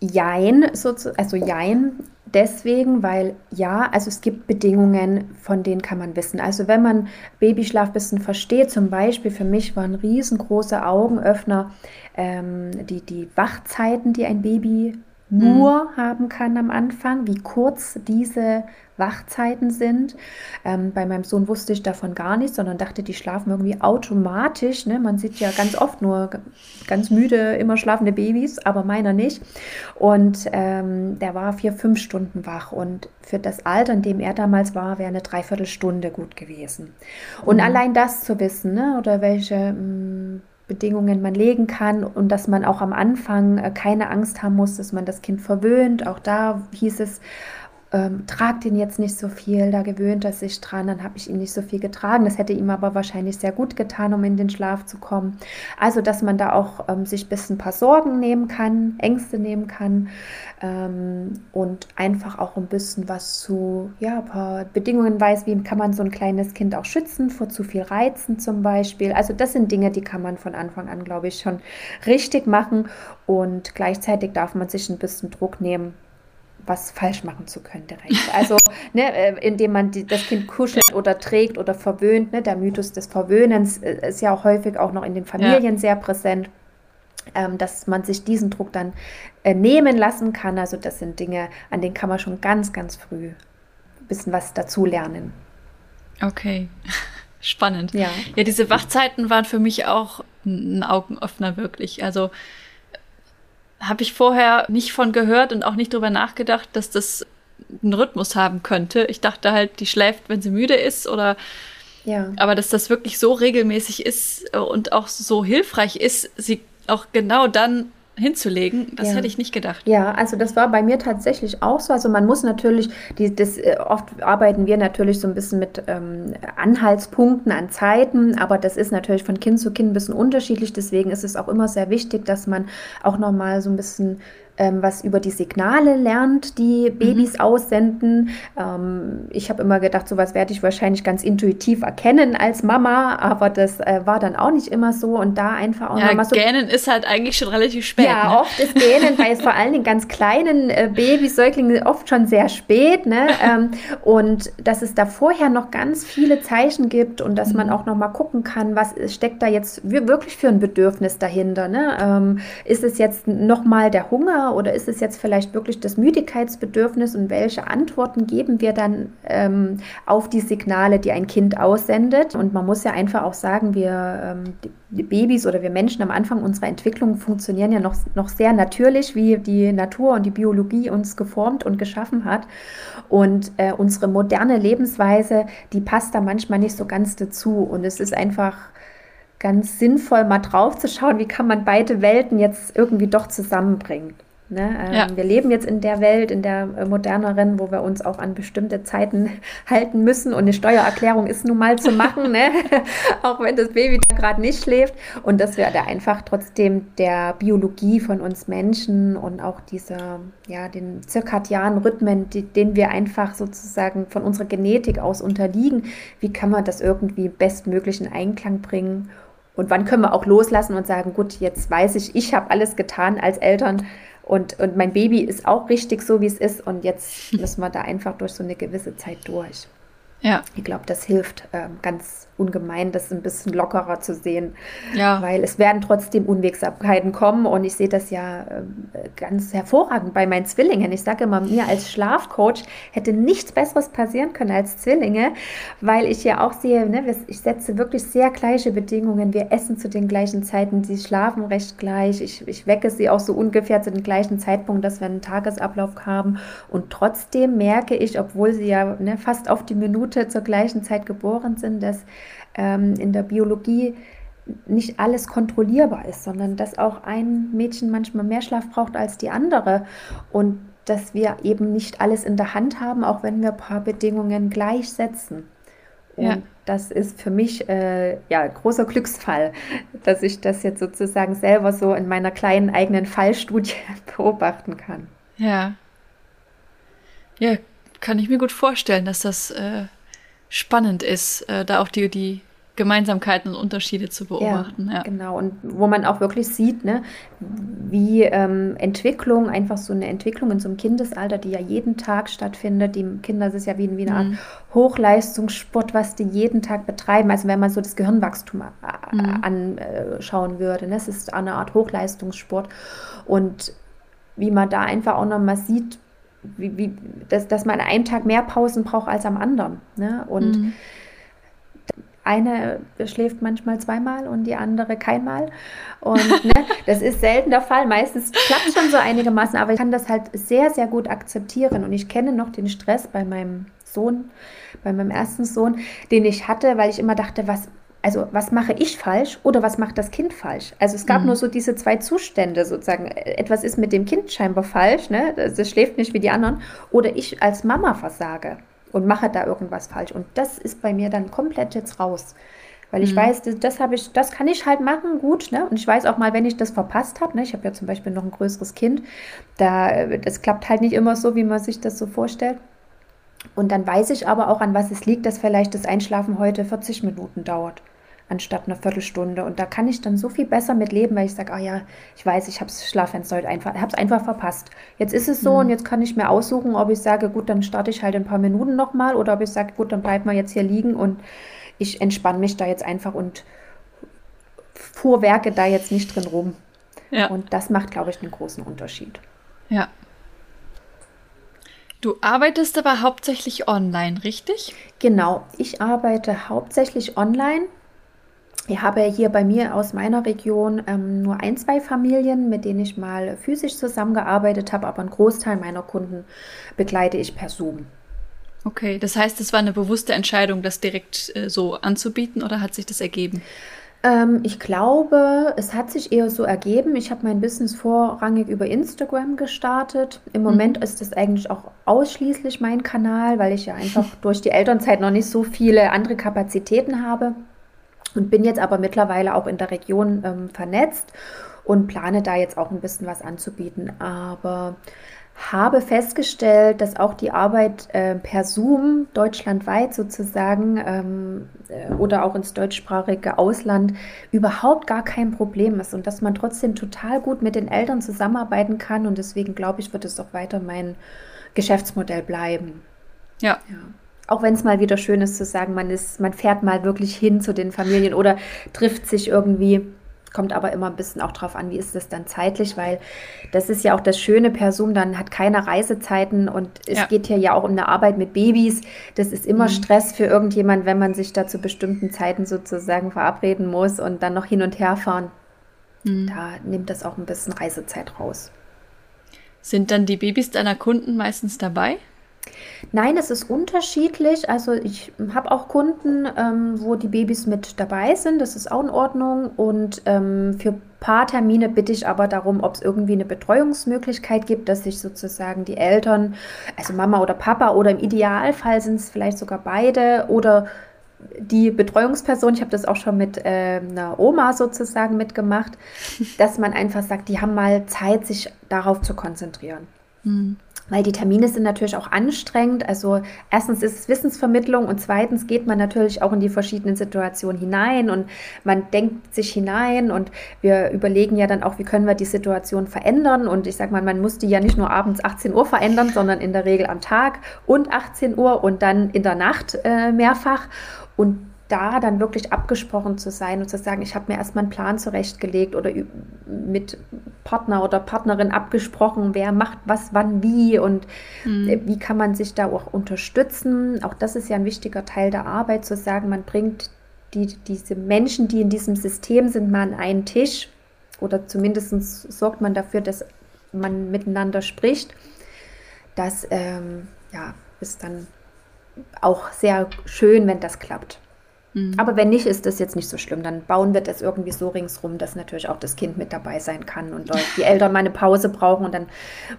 A: jein, so zu, also jein deswegen, weil ja, also es gibt Bedingungen, von denen kann man wissen. Also wenn man Babyschlaf ein bisschen versteht, zum Beispiel für mich waren riesengroße Augenöffner ähm, die, die Wachzeiten, die ein Baby nur mhm. haben kann am Anfang, wie kurz diese Wachzeiten sind. Ähm, bei meinem Sohn wusste ich davon gar nichts, sondern dachte, die schlafen irgendwie automatisch. Ne? Man sieht ja ganz oft nur ganz müde, immer schlafende Babys, aber meiner nicht. Und ähm, der war vier, fünf Stunden wach. Und für das Alter, in dem er damals war, wäre eine Dreiviertelstunde gut gewesen. Und mhm. allein das zu wissen, ne? oder welche mh, hm, Bedingungen man legen kann und dass man auch am Anfang äh, keine Angst haben muss, dass man das Kind verwöhnt. Auch da hieß es, ähm, tragt ihn jetzt nicht so viel, da gewöhnt er sich dran, dann habe ich ihn nicht so viel getragen. Das hätte ihm aber wahrscheinlich sehr gut getan, um in den Schlaf zu kommen. Also, dass man da auch ähm, sich ein bisschen ein paar Sorgen nehmen kann, Ängste nehmen kann ähm, und einfach auch ein bisschen was zu, ja, ein paar Bedingungen weiß, wie kann man so ein kleines Kind auch schützen vor zu viel Reizen zum Beispiel. Also, das sind Dinge, die kann man von Anfang an, glaube ich, schon richtig machen und gleichzeitig darf man sich ein bisschen Druck nehmen was falsch machen zu können direkt. Also, ne, äh, indem man die, das Kind kuschelt oder trägt oder verwöhnt. Ne, der Mythos des Verwöhnens äh, ist ja auch häufig auch noch in den Familien ja. sehr präsent. Ähm, dass man sich diesen Druck dann äh, nehmen lassen kann. Also das sind Dinge, an denen kann man schon ganz, ganz früh ein bisschen was dazu lernen.
B: Okay, <laughs> spannend. Ja. ja, diese Wachzeiten waren für mich auch ein Augenöffner wirklich. Also habe ich vorher nicht von gehört und auch nicht drüber nachgedacht, dass das einen Rhythmus haben könnte. Ich dachte halt, die schläft, wenn sie müde ist oder ja. Aber dass das wirklich so regelmäßig ist und auch so hilfreich ist, sie auch genau dann hinzulegen, das ja. hätte ich nicht gedacht.
A: Ja, also das war bei mir tatsächlich auch so. Also man muss natürlich, die, das, äh, oft arbeiten wir natürlich so ein bisschen mit ähm, Anhaltspunkten an Zeiten, aber das ist natürlich von Kind zu Kind ein bisschen unterschiedlich. Deswegen ist es auch immer sehr wichtig, dass man auch nochmal so ein bisschen ähm, was über die Signale lernt, die mhm. Babys mhm. aussenden. Ähm, ich habe immer gedacht, sowas werde ich wahrscheinlich ganz intuitiv erkennen als Mama, aber das äh, war dann auch nicht immer so und da einfach auch
B: ja, nochmal so. Gähnen ist halt eigentlich schon relativ spät.
A: Ja, ne? oft ist Gähnen bei vor allen Dingen ganz kleinen äh, Babys, Säuglingen oft schon sehr spät. Ne? <laughs> ähm, und dass es da vorher noch ganz viele Zeichen gibt und dass mhm. man auch nochmal gucken kann, was steckt da jetzt wirklich für ein Bedürfnis dahinter. Ne? Ähm, ist es jetzt nochmal der Hunger? Oder ist es jetzt vielleicht wirklich das Müdigkeitsbedürfnis und welche Antworten geben wir dann ähm, auf die Signale, die ein Kind aussendet? Und man muss ja einfach auch sagen, wir ähm, Babys oder wir Menschen am Anfang unserer Entwicklung funktionieren ja noch, noch sehr natürlich, wie die Natur und die Biologie uns geformt und geschaffen hat. Und äh, unsere moderne Lebensweise, die passt da manchmal nicht so ganz dazu. Und es ist einfach ganz sinnvoll, mal drauf zu schauen, wie kann man beide Welten jetzt irgendwie doch zusammenbringen. Ne? Ähm, ja. Wir leben jetzt in der Welt, in der äh, moderneren, wo wir uns auch an bestimmte Zeiten <laughs> halten müssen. Und eine Steuererklärung ist nun mal zu machen, ne? <laughs> auch wenn das Baby da gerade nicht schläft. Und dass wir da einfach trotzdem der Biologie von uns Menschen und auch dieser, ja, den zirkadianen Rhythmen, die, den wir einfach sozusagen von unserer Genetik aus unterliegen, wie kann man das irgendwie bestmöglich in Einklang bringen? Und wann können wir auch loslassen und sagen, gut, jetzt weiß ich, ich habe alles getan als Eltern und, und mein Baby ist auch richtig so, wie es ist. Und jetzt <laughs> müssen wir da einfach durch so eine gewisse Zeit durch. Ja. Ich glaube, das hilft ähm, ganz ungemein, das ein bisschen lockerer zu sehen. Ja. Weil es werden trotzdem Unwegsamkeiten kommen und ich sehe das ja äh, ganz hervorragend bei meinen Zwillingen. Ich sage immer, mir als Schlafcoach hätte nichts Besseres passieren können als Zwillinge, weil ich ja auch sehe, ne, ich setze wirklich sehr gleiche Bedingungen. Wir essen zu den gleichen Zeiten, sie schlafen recht gleich. Ich, ich wecke sie auch so ungefähr zu dem gleichen Zeitpunkt, dass wir einen Tagesablauf haben. Und trotzdem merke ich, obwohl sie ja ne, fast auf die Minute Minute zur gleichen Zeit geboren sind, dass ähm, in der Biologie nicht alles kontrollierbar ist, sondern dass auch ein Mädchen manchmal mehr Schlaf braucht als die andere und dass wir eben nicht alles in der Hand haben, auch wenn wir ein paar Bedingungen gleichsetzen. Und ja. das ist für mich äh, ja großer Glücksfall, dass ich das jetzt sozusagen selber so in meiner kleinen eigenen Fallstudie <laughs> beobachten kann.
B: Ja. Ja, kann ich mir gut vorstellen, dass das äh, spannend ist, äh, da auch die, die Gemeinsamkeiten und Unterschiede zu beobachten.
A: Ja, ja, genau. Und wo man auch wirklich sieht, ne, wie ähm, Entwicklung, einfach so eine Entwicklung in so einem Kindesalter, die ja jeden Tag stattfindet. Die Kinder, das ist ja wie, wie eine Art mhm. Hochleistungssport, was die jeden Tag betreiben. Also wenn man so das Gehirnwachstum mhm. anschauen würde, ne, es ist eine Art Hochleistungssport. Und wie man da einfach auch nochmal sieht, wie, wie, dass, dass man an einem Tag mehr Pausen braucht als am anderen. Ne? Und mhm. eine schläft manchmal zweimal und die andere keinmal. Und <laughs> ne, das ist selten der Fall. Meistens klappt schon so einigermaßen, aber ich kann das halt sehr, sehr gut akzeptieren. Und ich kenne noch den Stress bei meinem Sohn, bei meinem ersten Sohn, den ich hatte, weil ich immer dachte, was also was mache ich falsch oder was macht das Kind falsch? Also es gab mhm. nur so diese zwei Zustände sozusagen. Etwas ist mit dem Kind scheinbar falsch, ne? Das schläft nicht wie die anderen. Oder ich als Mama versage und mache da irgendwas falsch. Und das ist bei mir dann komplett jetzt raus. Weil ich mhm. weiß, das, das habe ich, das kann ich halt machen, gut, ne? Und ich weiß auch mal, wenn ich das verpasst habe, ne? Ich habe ja zum Beispiel noch ein größeres Kind, da das klappt halt nicht immer so, wie man sich das so vorstellt. Und dann weiß ich aber auch, an was es liegt, dass vielleicht das Einschlafen heute 40 Minuten dauert anstatt einer Viertelstunde. Und da kann ich dann so viel besser mit leben, weil ich sage, ah ja, ich weiß, ich habe das Schlaffenster heute einfach, habe es einfach verpasst. Jetzt ist es so mhm. und jetzt kann ich mir aussuchen, ob ich sage, gut, dann starte ich halt ein paar Minuten nochmal oder ob ich sage, gut, dann bleibt man jetzt hier liegen und ich entspanne mich da jetzt einfach und fuhrwerke da jetzt nicht drin rum. Ja. Und das macht, glaube ich, einen großen Unterschied.
B: Ja. Du arbeitest aber hauptsächlich online, richtig?
A: Genau, ich arbeite hauptsächlich online. Ich habe hier bei mir aus meiner Region ähm, nur ein, zwei Familien, mit denen ich mal physisch zusammengearbeitet habe, aber einen Großteil meiner Kunden begleite ich per Zoom.
B: Okay, das heißt, es war eine bewusste Entscheidung, das direkt äh, so anzubieten oder hat sich das ergeben?
A: Ähm, ich glaube, es hat sich eher so ergeben. Ich habe mein Business vorrangig über Instagram gestartet. Im Moment mhm. ist das eigentlich auch ausschließlich mein Kanal, weil ich ja einfach <laughs> durch die Elternzeit noch nicht so viele andere Kapazitäten habe und bin jetzt aber mittlerweile auch in der Region ähm, vernetzt und plane da jetzt auch ein bisschen was anzubieten. Aber habe festgestellt, dass auch die Arbeit äh, per Zoom deutschlandweit sozusagen ähm, äh, oder auch ins deutschsprachige Ausland überhaupt gar kein Problem ist und dass man trotzdem total gut mit den Eltern zusammenarbeiten kann und deswegen glaube ich, wird es auch weiter mein Geschäftsmodell bleiben.
B: Ja. ja
A: auch wenn es mal wieder schön ist zu sagen, man ist, man fährt mal wirklich hin zu den Familien oder trifft sich irgendwie. Kommt aber immer ein bisschen auch drauf an, wie ist das dann zeitlich, weil das ist ja auch das Schöne per Zoom, dann hat keiner Reisezeiten und es ja. geht hier ja auch um eine Arbeit mit Babys. Das ist immer mhm. Stress für irgendjemand, wenn man sich da zu bestimmten Zeiten sozusagen verabreden muss und dann noch hin und her fahren. Mhm. Da nimmt das auch ein bisschen Reisezeit raus.
B: Sind dann die Babys deiner Kunden meistens dabei?
A: Nein, es ist unterschiedlich. Also ich habe auch Kunden, ähm, wo die Babys mit dabei sind. Das ist auch in Ordnung. Und ähm, für paar Termine bitte ich aber darum, ob es irgendwie eine Betreuungsmöglichkeit gibt, dass sich sozusagen die Eltern, also Mama oder Papa oder im Idealfall sind es vielleicht sogar beide oder die Betreuungsperson, ich habe das auch schon mit äh, einer Oma sozusagen mitgemacht, <laughs> dass man einfach sagt, die haben mal Zeit, sich darauf zu konzentrieren. Mhm weil die Termine sind natürlich auch anstrengend. Also erstens ist es Wissensvermittlung und zweitens geht man natürlich auch in die verschiedenen Situationen hinein und man denkt sich hinein und wir überlegen ja dann auch, wie können wir die Situation verändern. Und ich sage mal, man muss die ja nicht nur abends 18 Uhr verändern, sondern in der Regel am Tag und 18 Uhr und dann in der Nacht äh, mehrfach. Und da dann wirklich abgesprochen zu sein und zu sagen, ich habe mir erstmal einen Plan zurechtgelegt oder mit Partner oder Partnerin abgesprochen, wer macht was, wann, wie und mhm. wie kann man sich da auch unterstützen. Auch das ist ja ein wichtiger Teil der Arbeit, zu sagen, man bringt die, diese Menschen, die in diesem System sind, mal an einen Tisch oder zumindest sorgt man dafür, dass man miteinander spricht. Das ähm, ja, ist dann auch sehr schön, wenn das klappt. Mhm. Aber wenn nicht, ist das jetzt nicht so schlimm. Dann bauen wir das irgendwie so ringsrum, dass natürlich auch das Kind mit dabei sein kann und die Eltern mal eine Pause brauchen und dann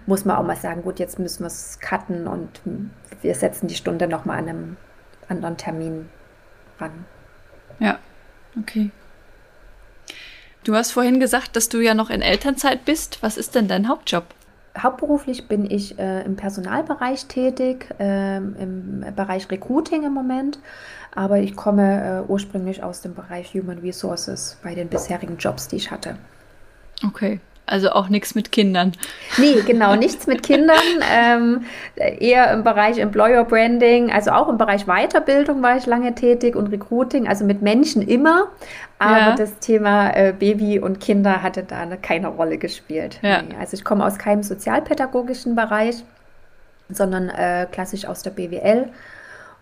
A: muss man auch mal sagen, gut, jetzt müssen wir es cutten und wir setzen die Stunde nochmal an einem anderen Termin ran.
B: Ja, okay. Du hast vorhin gesagt, dass du ja noch in Elternzeit bist. Was ist denn dein Hauptjob?
A: Hauptberuflich bin ich äh, im Personalbereich tätig, äh, im Bereich Recruiting im Moment, aber ich komme äh, ursprünglich aus dem Bereich Human Resources bei den bisherigen Jobs, die ich hatte.
B: Okay. Also auch nichts mit Kindern.
A: Nee, genau, nichts mit Kindern. <laughs> Ähm, eher im Bereich Employer Branding, also auch im Bereich Weiterbildung war ich lange tätig und Recruiting, also mit Menschen immer. Aber ja. das Thema äh, Baby und Kinder hatte da eine, keine Rolle gespielt. Ja. Nee, also ich komme aus keinem sozialpädagogischen Bereich, sondern äh, klassisch aus der BWL.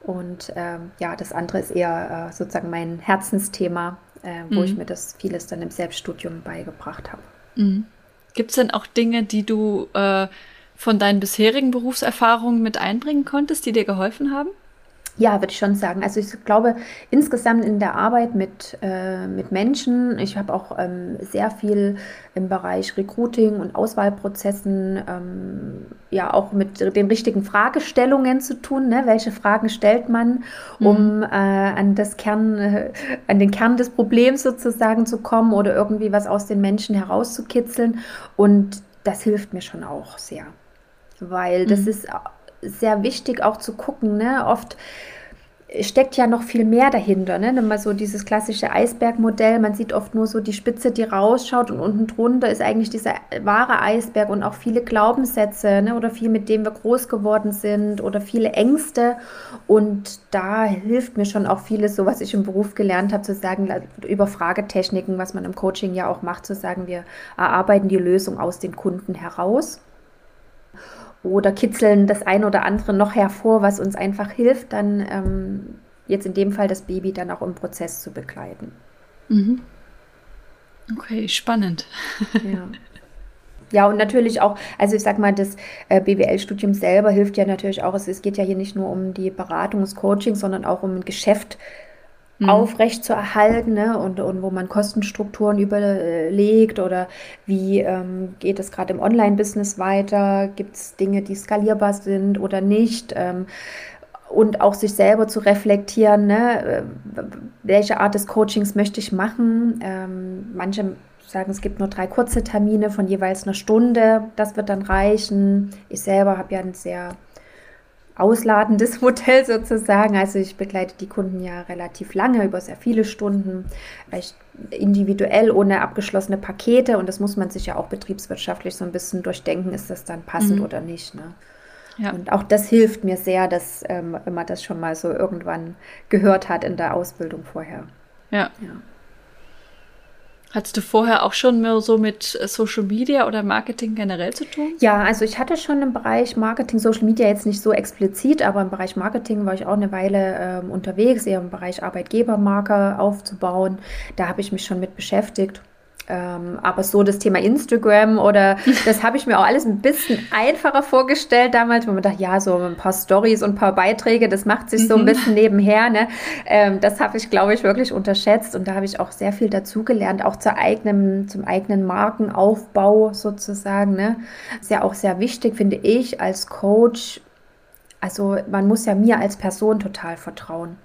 A: Und ähm, ja, das andere ist eher äh, sozusagen mein Herzensthema, äh, wo mhm. ich mir das vieles dann im Selbststudium beigebracht habe.
B: Mhm. Gibt es denn auch Dinge, die du äh, von deinen bisherigen Berufserfahrungen mit einbringen konntest, die dir geholfen haben?
A: Ja, würde ich schon sagen. Also ich glaube insgesamt in der Arbeit mit, äh, mit Menschen, ich habe auch ähm, sehr viel im Bereich Recruiting und Auswahlprozessen, ähm, ja auch mit den richtigen Fragestellungen zu tun. Ne? Welche Fragen stellt man, um mhm. äh, an, das Kern, äh, an den Kern des Problems sozusagen zu kommen oder irgendwie was aus den Menschen herauszukitzeln. Und das hilft mir schon auch sehr, weil das mhm. ist sehr wichtig auch zu gucken. Ne? Oft steckt ja noch viel mehr dahinter. Ne? Nimm mal so dieses klassische Eisbergmodell. Man sieht oft nur so die Spitze, die rausschaut und unten drunter ist eigentlich dieser wahre Eisberg und auch viele Glaubenssätze ne? oder viel, mit denen wir groß geworden sind oder viele Ängste. Und da hilft mir schon auch vieles, so was ich im Beruf gelernt habe, zu sagen, über Fragetechniken, was man im Coaching ja auch macht, zu sagen, wir erarbeiten die Lösung aus den Kunden heraus oder kitzeln das eine oder andere noch hervor, was uns einfach hilft, dann ähm, jetzt in dem Fall das Baby dann auch im Prozess zu begleiten.
B: Mhm. Okay, spannend.
A: Ja. Ja, und natürlich auch, also ich sag mal, das äh, BWL-Studium selber hilft ja natürlich auch. Es, es, geht ja hier nicht nur um die Beratung, das Coaching, sondern auch um ein Geschäft mhm. aufrecht zu erhalten ne? und, und wo man Kostenstrukturen überlegt oder wie ähm, geht es gerade im Online-Business weiter, gibt es Dinge, die skalierbar sind oder nicht. Ähm, und auch sich selber zu reflektieren, ne? Äh, welche Art des Coachings möchte ich machen. Ähm, manche sagen, es gibt nur drei kurze Termine von jeweils einer Stunde, das wird dann reichen. Ich selber habe ja ein sehr ausladendes <laughs> Modell sozusagen. Also ich begleite die Kunden ja relativ lange, über sehr viele Stunden, individuell ohne abgeschlossene Pakete und das muss man sich ja auch betriebswirtschaftlich so ein bisschen durchdenken, ist das dann passend mhm. oder nicht. Ne? Ja. Und auch das hilft mir sehr, dass ähm, man das schon mal so irgendwann gehört hat in der Ausbildung vorher.
B: Ja. ja. Hattest du vorher auch schon mehr so mit äh, Social Media oder Marketing generell zu tun?
A: Ja, also ich hatte schon im Bereich Marketing, Social Media jetzt nicht so explizit, aber im Bereich Marketing war ich auch eine Weile ähm, unterwegs, eher im Bereich Arbeitgebermarke aufzubauen. Da habe ich mich schon mit beschäftigt. Ähm, aber so das Thema Instagram oder <laughs> das habe ich mir auch alles ein bisschen einfacher vorgestellt damals, wo man dachte, ja, so ein paar Stories und ein paar Beiträge, das macht sich so ein mhm. bisschen nebenher. Ne? Ähm, das habe ich, glaube ich, wirklich unterschätzt und da habe ich auch sehr viel dazugelernt, auch zur eigenen, zum eigenen Markenaufbau sozusagen. Ne? Ist ja auch sehr wichtig, finde ich, als Coach. Also man muss ja mir als Person total vertrauen.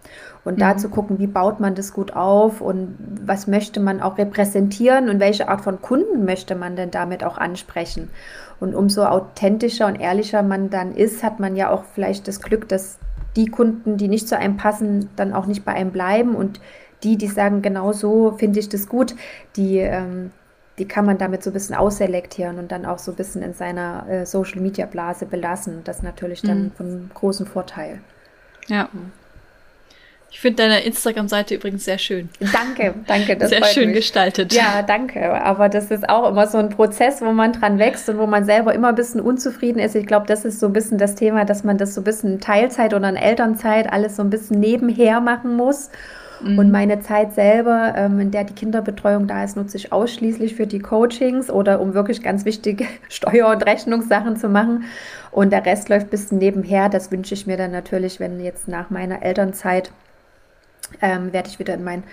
A: Und mhm. da zu gucken, wie baut man das gut auf und was möchte man auch repräsentieren und welche Art von Kunden möchte man denn damit auch ansprechen. Und umso authentischer und ehrlicher man dann ist, hat man ja auch vielleicht das Glück, dass die Kunden, die nicht zu einem passen, dann auch nicht bei einem bleiben und die, die sagen, genau so finde ich das gut, die, ähm, die kann man damit so ein bisschen ausselektieren und dann auch so ein bisschen in seiner äh, Social-Media-Blase belassen. Das ist natürlich dann mhm. von großem Vorteil.
B: Ja. Ich finde deine Instagram-Seite übrigens sehr schön.
A: Danke, danke.
B: Das sehr schön mich. gestaltet.
A: Ja, danke. Aber das ist auch immer so ein Prozess, wo man dran wächst und wo man selber immer ein bisschen unzufrieden ist. Ich glaube, das ist so ein bisschen das Thema, dass man das so ein bisschen in Teilzeit oder in Elternzeit alles so ein bisschen nebenher machen muss. Mhm. Und meine Zeit selber, ähm, in der die Kinderbetreuung da ist, nutze ich ausschließlich für die Coachings oder um wirklich ganz wichtige <laughs> Steuer- und Rechnungssachen zu machen. Und der Rest läuft ein bisschen nebenher. Das wünsche ich mir dann natürlich, wenn jetzt nach meiner Elternzeit ähm, werde ich wieder in meinen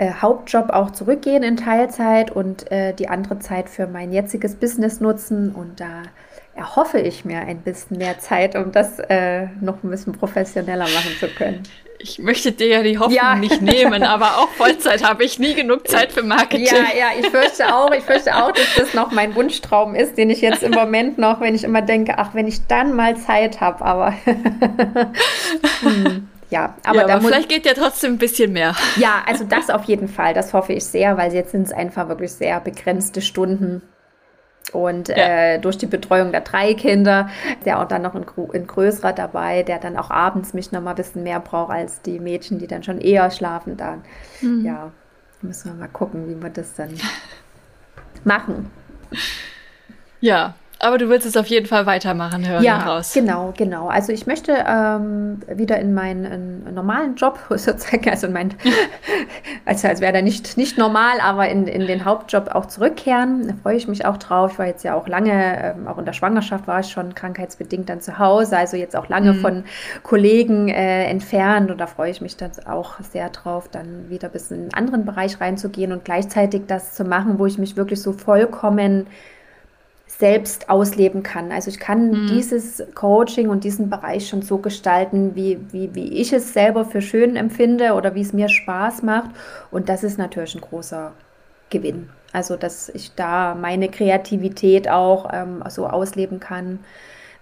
A: äh, Hauptjob auch zurückgehen in Teilzeit und äh, die andere Zeit für mein jetziges Business nutzen. Und da erhoffe ich mir ein bisschen mehr Zeit, um das äh, noch ein bisschen professioneller machen zu können.
B: Ich möchte dir ja die Hoffnung ja. nicht nehmen, aber auch Vollzeit habe ich nie genug Zeit für Marketing.
A: Ja, ja, ich fürchte auch, ich fürchte auch, dass das noch mein Wunschtraum ist, den ich jetzt im Moment noch, wenn ich immer denke, ach, wenn ich dann mal Zeit habe, aber <laughs>
B: hm ja, aber, ja, aber vielleicht geht ja trotzdem ein bisschen mehr. <laughs>
A: Ja, also das auf jeden Fall, das hoffe ich sehr, weil jetzt sind es einfach wirklich sehr begrenzte Stunden. Und ja. äh, durch die Betreuung der drei Kinder, der auch dann noch ein, ein größerer dabei, der dann auch abends mich noch mal ein bisschen mehr braucht als die Mädchen, die dann schon eher schlafen dann. Mhm. Ja, müssen wir mal gucken, wie wir das dann <laughs> machen.
B: Ja, aber du willst es auf jeden Fall weitermachen, hören
A: ja, raus. Genau, genau. Also ich möchte ähm, wieder in meinen in normalen Job <laughs> sozusagen, also in meinen, <laughs> also als wäre der nicht, nicht normal, aber in, in den Hauptjob auch zurückkehren. Da freue ich mich auch drauf. Ich war jetzt ja auch lange, ähm, auch in der Schwangerschaft war ich schon krankheitsbedingt dann zu Hause, also jetzt auch lange mhm. von Kollegen äh, entfernt und da freue ich mich dann auch sehr drauf, dann wieder bis in einen anderen Bereich reinzugehen und gleichzeitig das zu machen, wo ich mich wirklich so vollkommen selbst ausleben kann. Also ich kann mhm. dieses Coaching und diesen Bereich schon so gestalten, wie, wie, wie ich es selber für schön empfinde oder wie es mir Spaß macht. Und das ist natürlich ein großer Gewinn. Also dass ich da meine Kreativität auch ähm, so ausleben kann,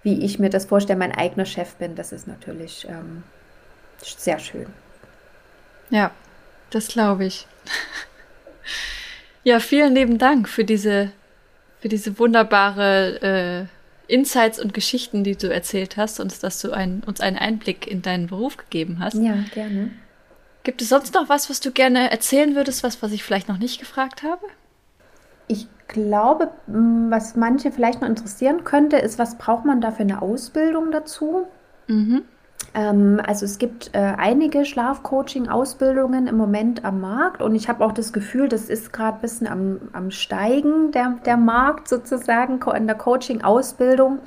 A: wie ich mir das vorstelle, mein eigener Chef bin. Das ist natürlich ähm, sehr schön.
B: Ja, das glaube ich. <laughs> ja, vielen lieben Dank für diese für diese wunderbare äh, Insights und Geschichten, die du erzählt hast und dass du ein, uns einen Einblick in deinen Beruf gegeben hast.
A: Ja, gerne.
B: Gibt es sonst noch was, was du gerne erzählen würdest, was, was ich vielleicht noch nicht gefragt habe?
A: Ich glaube, was manche vielleicht noch interessieren könnte, ist, was braucht man da für eine Ausbildung dazu? Mhm. Ähm, also es gibt äh, einige Schlafcoaching-Ausbildungen im Moment am Markt und ich habe auch das Gefühl, das ist gerade ein bisschen am, am Steigen, der, der Markt sozusagen in der Coaching-Ausbildung.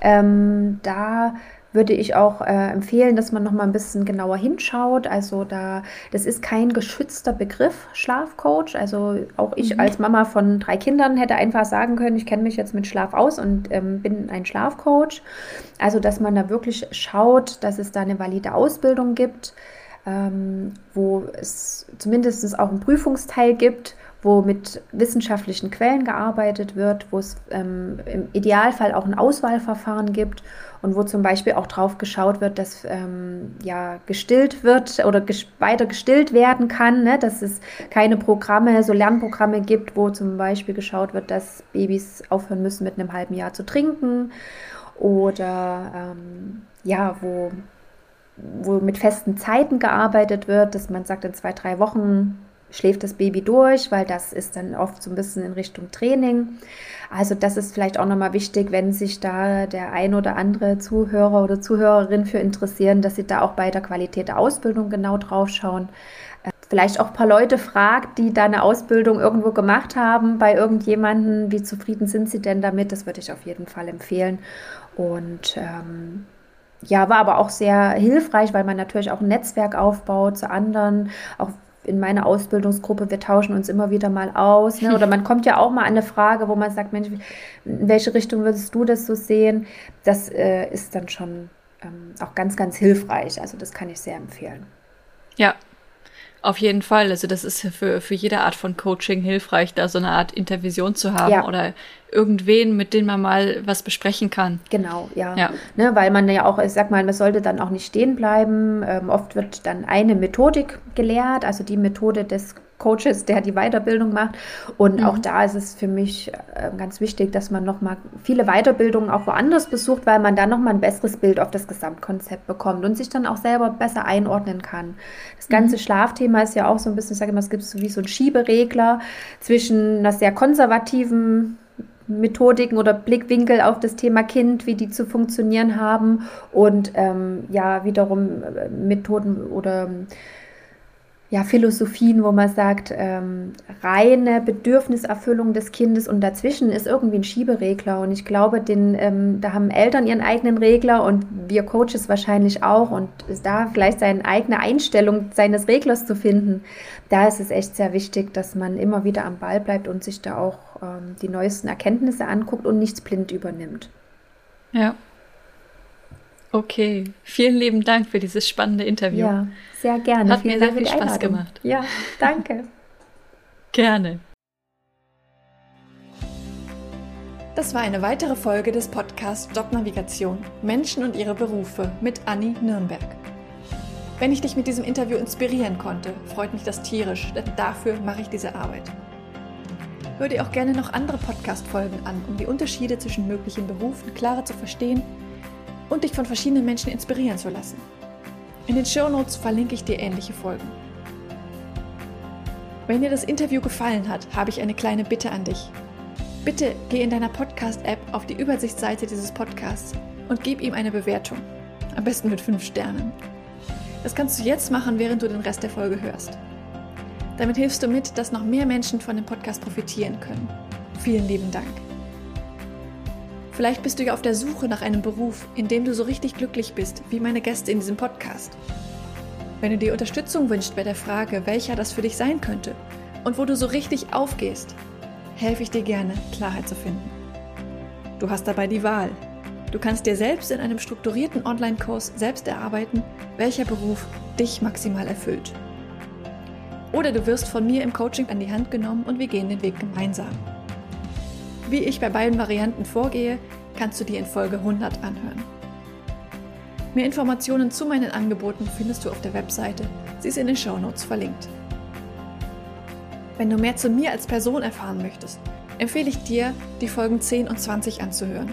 A: Ähm, da würde ich auch äh, empfehlen, dass man noch mal ein bisschen genauer hinschaut. Also da, das ist kein geschützter Begriff, Schlafcoach. Also auch ich mhm. als Mama von drei Kindern hätte einfach sagen können, ich kenne mich jetzt mit Schlaf aus und ähm, bin ein Schlafcoach. Also dass man da wirklich schaut, dass es da eine valide Ausbildung gibt, ähm, wo es zumindest auch einen Prüfungsteil gibt wo mit wissenschaftlichen Quellen gearbeitet wird, wo es ähm, im Idealfall auch ein Auswahlverfahren gibt und wo zum Beispiel auch drauf geschaut wird, dass ähm, ja gestillt wird oder ges weiter gestillt werden kann, ne? dass es keine Programme, so Lernprogramme gibt, wo zum Beispiel geschaut wird, dass Babys aufhören müssen mit einem halben Jahr zu trinken oder ähm, ja, wo wo mit festen Zeiten gearbeitet wird, dass man sagt, in zwei, drei Wochen schläft das Baby durch, weil das ist dann oft so ein bisschen in Richtung Training. Also das ist vielleicht auch nochmal wichtig, wenn sich da der ein oder andere Zuhörer oder Zuhörerin für interessieren, dass sie da auch bei der Qualität der Ausbildung genau drauf schauen. Äh, vielleicht auch ein paar Leute fragt, die da eine Ausbildung irgendwo gemacht haben, bei irgendjemanden, wie zufrieden sind sie denn damit? Das würde ich auf jeden Fall empfehlen. Und ähm, ja, war aber auch sehr hilfreich, weil man natürlich auch ein Netzwerk aufbaut zu anderen, auch in meiner Ausbildungsgruppe, wir tauschen uns immer wieder mal aus. Ne? Oder man kommt ja auch mal an eine Frage, wo man sagt, Mensch, in welche Richtung würdest du das so sehen? Das äh, ist dann schon ähm, auch ganz, ganz hilfreich. Also das kann ich sehr empfehlen.
B: Ja, auf jeden Fall. Also das ist für, für jede Art von Coaching hilfreich, da so eine Art Intervision zu haben ja. oder irgendwen, mit dem man mal was besprechen kann.
A: Genau, ja. ja. Ne, weil man ja auch, ich sag mal, man sollte dann auch nicht stehen bleiben. Ähm, oft wird dann eine Methodik gelehrt, also die Methode des Coaches, der die Weiterbildung macht. Und mhm. auch da ist es für mich äh, ganz wichtig, dass man nochmal viele Weiterbildungen auch woanders besucht, weil man dann nochmal ein besseres Bild auf das Gesamtkonzept bekommt und sich dann auch selber besser einordnen kann. Das ganze mhm. Schlafthema ist ja auch so ein bisschen, ich sage immer, es gibt so wie so einen Schieberegler zwischen einer sehr konservativen Methodiken oder Blickwinkel auf das Thema Kind, wie die zu funktionieren haben und ähm, ja wiederum äh, Methoden oder ja, Philosophien, wo man sagt, ähm, reine Bedürfniserfüllung des Kindes und dazwischen ist irgendwie ein Schieberegler. Und ich glaube, den, ähm, da haben Eltern ihren eigenen Regler und wir Coaches wahrscheinlich auch. Und da vielleicht seine eigene Einstellung seines Reglers zu finden, da ist es echt sehr wichtig, dass man immer wieder am Ball bleibt und sich da auch ähm, die neuesten Erkenntnisse anguckt und nichts blind übernimmt.
B: Ja. Okay, vielen lieben Dank für dieses spannende Interview.
A: Ja, sehr gerne.
B: Hat Vielen mir sehr viel Spaß Einladung. gemacht.
A: Ja, danke. <laughs>
B: gerne. Das war eine weitere Folge des Podcasts Jobnavigation Menschen und ihre Berufe mit Anni Nürnberg. Wenn ich dich mit diesem Interview inspirieren konnte, freut mich das tierisch, denn dafür mache ich diese Arbeit. Hör dir auch gerne noch andere Podcast-Folgen an, um die Unterschiede zwischen möglichen Berufen klarer zu verstehen und dich von verschiedenen Menschen inspirieren zu lassen. In den Show Notes verlinke ich dir ähnliche Folgen. Wenn dir das Interview gefallen hat, habe ich eine kleine Bitte an dich. Bitte geh in deiner Podcast-App auf die Übersichtsseite dieses Podcasts und gib ihm eine Bewertung. Am besten mit 5 Sternen. Das kannst du jetzt machen, während du den Rest der Folge hörst. Damit hilfst du mit, dass noch mehr Menschen von dem Podcast profitieren können. Vielen lieben Dank. Vielleicht bist du ja auf der Suche nach einem Beruf, in dem du so richtig glücklich bist, wie meine Gäste in diesem Podcast. Wenn du dir Unterstützung wünschst bei der Frage, welcher das für dich sein könnte und wo du so richtig aufgehst, helfe ich dir gerne, Klarheit zu finden. Du hast dabei die Wahl. Du kannst dir selbst in einem strukturierten Online-Kurs selbst erarbeiten, welcher Beruf dich maximal erfüllt. Oder du wirst von mir im Coaching an die Hand genommen und wir gehen den Weg gemeinsam. Wie ich bei beiden Varianten vorgehe, kannst du dir in Folge 100 anhören. Mehr Informationen zu meinen Angeboten findest du auf der Webseite. Sie ist in den Show Notes verlinkt. Wenn du mehr zu mir als Person erfahren möchtest, empfehle ich dir, die Folgen 10 und 20 anzuhören.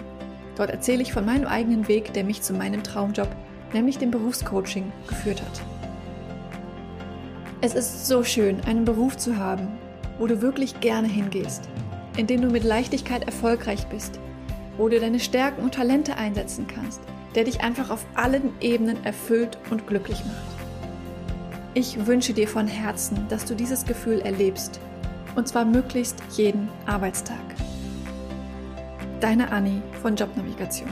B: Dort erzähle ich von meinem eigenen Weg, der mich zu meinem Traumjob, nämlich dem Berufscoaching, geführt hat. Es ist so schön, einen Beruf zu haben, wo du wirklich gerne hingehst in dem du mit Leichtigkeit erfolgreich bist, wo du deine Stärken und Talente einsetzen kannst, der dich einfach auf allen Ebenen erfüllt und glücklich macht. Ich wünsche dir von Herzen, dass du dieses Gefühl erlebst, und zwar möglichst jeden Arbeitstag. Deine Anni von Jobnavigation.